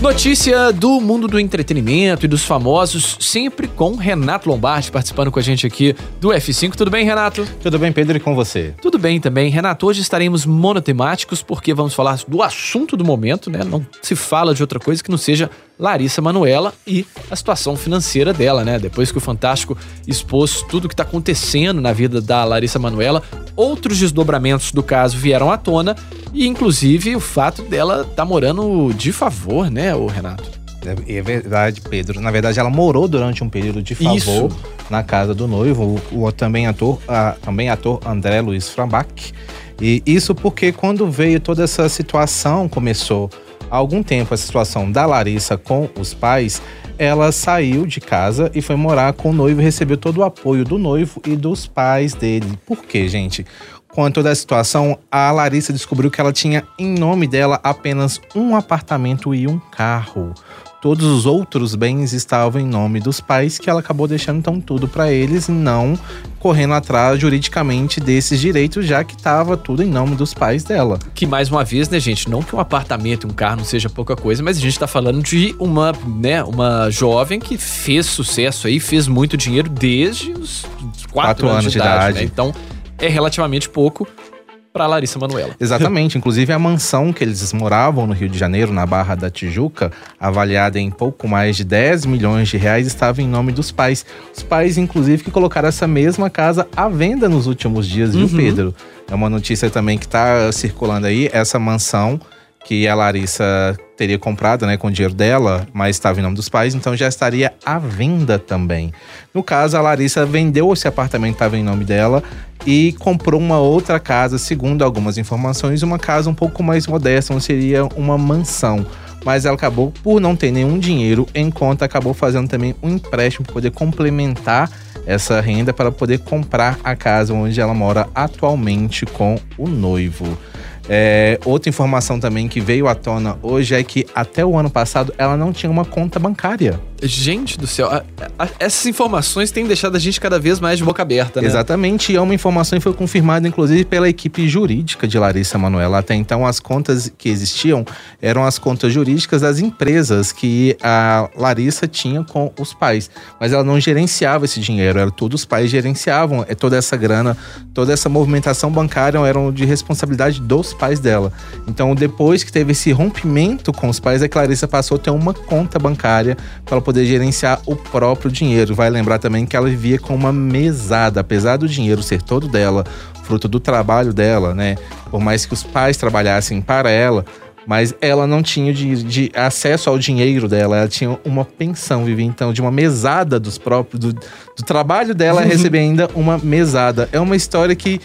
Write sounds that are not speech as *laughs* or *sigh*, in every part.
Notícia do mundo do entretenimento e dos famosos, sempre com Renato Lombardi participando com a gente aqui do F5. Tudo bem, Renato? Tudo bem, Pedro, e com você? Tudo bem também. Renato, hoje estaremos monotemáticos porque vamos falar do assunto do momento, né? Não se fala de outra coisa que não seja Larissa Manuela e a situação financeira dela, né? Depois que o Fantástico expôs tudo que está acontecendo na vida da Larissa Manuela, outros desdobramentos do caso vieram à tona e, inclusive, o fato dela estar tá morando de favor, né, o Renato? É, é verdade, Pedro. Na verdade, ela morou durante um período de favor Isso. na casa do noivo, o, o também ator, a, também ator André Luiz Frambach. E isso porque quando veio toda essa situação, começou há algum tempo a situação da Larissa com os pais, ela saiu de casa e foi morar com o noivo e recebeu todo o apoio do noivo e dos pais dele. Por quê, gente? Com toda a situação, a Larissa descobriu que ela tinha em nome dela apenas um apartamento e um carro. Todos os outros bens estavam em nome dos pais, que ela acabou deixando então tudo para eles, não correndo atrás juridicamente desses direitos, já que estava tudo em nome dos pais dela. Que mais uma vez, né, gente, não que um apartamento e um carro não seja pouca coisa, mas a gente está falando de uma, né, uma jovem que fez sucesso aí, fez muito dinheiro desde os quatro, anos, anos, de, idade. idade. Né? Então, é relativamente pouco para Larissa Manuela. Exatamente. *laughs* Inclusive a mansão que eles moravam no Rio de Janeiro, na Barra da Tijuca, avaliada em pouco mais de 10 milhões de reais, estava em nome dos pais. Os pais, inclusive, que colocaram essa mesma casa à venda nos últimos dias, viu, uhum. Pedro? É uma notícia também que está circulando aí. Essa mansão que a Larissa teria comprado, né, com o dinheiro dela, mas estava em nome dos pais, então já estaria à venda também. No caso, a Larissa vendeu esse apartamento que estava em nome dela e comprou uma outra casa, segundo algumas informações, uma casa um pouco mais modesta, não seria uma mansão. Mas ela acabou por não ter nenhum dinheiro em conta, acabou fazendo também um empréstimo para poder complementar essa renda para poder comprar a casa onde ela mora atualmente com o noivo. É, outra informação também que veio à tona hoje é que até o ano passado ela não tinha uma conta bancária. Gente do céu, a, a, essas informações têm deixado a gente cada vez mais de boca aberta, né? Exatamente, e é uma informação que foi confirmada inclusive pela equipe jurídica de Larissa Manoela. Até então, as contas que existiam eram as contas jurídicas das empresas que a Larissa tinha com os pais, mas ela não gerenciava esse dinheiro, era todos os pais gerenciavam é, toda essa grana, toda essa movimentação bancária eram de responsabilidade dos pais dela. Então, depois que teve esse rompimento com os pais, a Clarissa passou a ter uma conta bancária para poder gerenciar o próprio dinheiro. Vai lembrar também que ela vivia com uma mesada, apesar do dinheiro ser todo dela, fruto do trabalho dela, né? Por mais que os pais trabalhassem para ela, mas ela não tinha de, de, acesso ao dinheiro dela, ela tinha uma pensão, vivia então de uma mesada dos próprios do, do trabalho dela uhum. *laughs* receber ainda uma mesada. É uma história que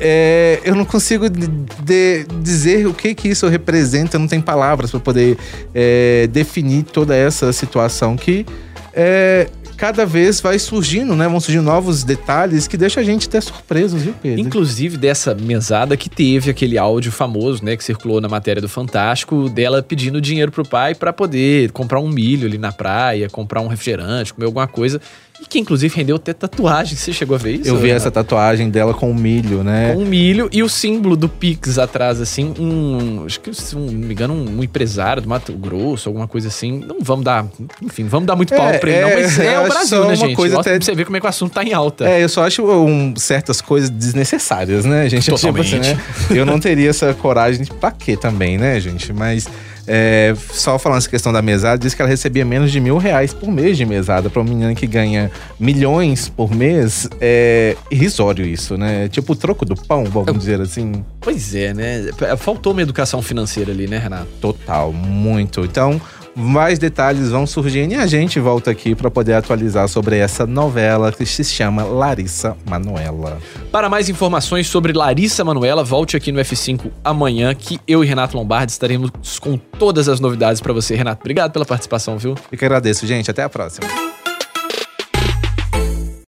é, eu não consigo de, de dizer o que que isso representa, não tem palavras para poder é, definir toda essa situação que é, cada vez vai surgindo, né? Vão surgindo novos detalhes que deixa a gente até surpreso, viu, Pedro? Inclusive dessa mesada que teve aquele áudio famoso, né, que circulou na matéria do Fantástico, dela pedindo dinheiro pro pai para poder comprar um milho ali na praia, comprar um refrigerante, comer alguma coisa. E que inclusive rendeu até tatuagem. Você chegou a ver isso? Eu vi essa tatuagem dela com milho, né? Com milho e o símbolo do Pix atrás, assim, um. Acho que, se não me engano, um, um empresário do Mato Grosso, alguma coisa assim. Não vamos dar. Enfim, vamos dar muito pau é, pra ele, é, não, mas é, é o Brasil, né, gente? Coisa até... Pra você ver como é que o assunto tá em alta. É, eu só acho um, certas coisas desnecessárias, né, gente? Totalmente. Tipo assim, né? Eu não teria essa coragem pra quê também, né, gente? Mas. É, só falando essa questão da mesada, diz que ela recebia menos de mil reais por mês de mesada. Pra uma menina que ganha milhões por mês, é irrisório isso, né? Tipo o troco do pão, vamos Eu, dizer assim. Pois é, né? Faltou uma educação financeira ali, né, Renato? Total, muito. Então, mais detalhes vão surgindo e a gente volta aqui para poder atualizar sobre essa novela que se chama Larissa Manuela. Para mais informações sobre Larissa Manuela, volte aqui no F5 amanhã que eu e Renato Lombardi estaremos com todas as novidades para você. Renato, obrigado pela participação, viu? Eu que agradeço, gente. Até a próxima.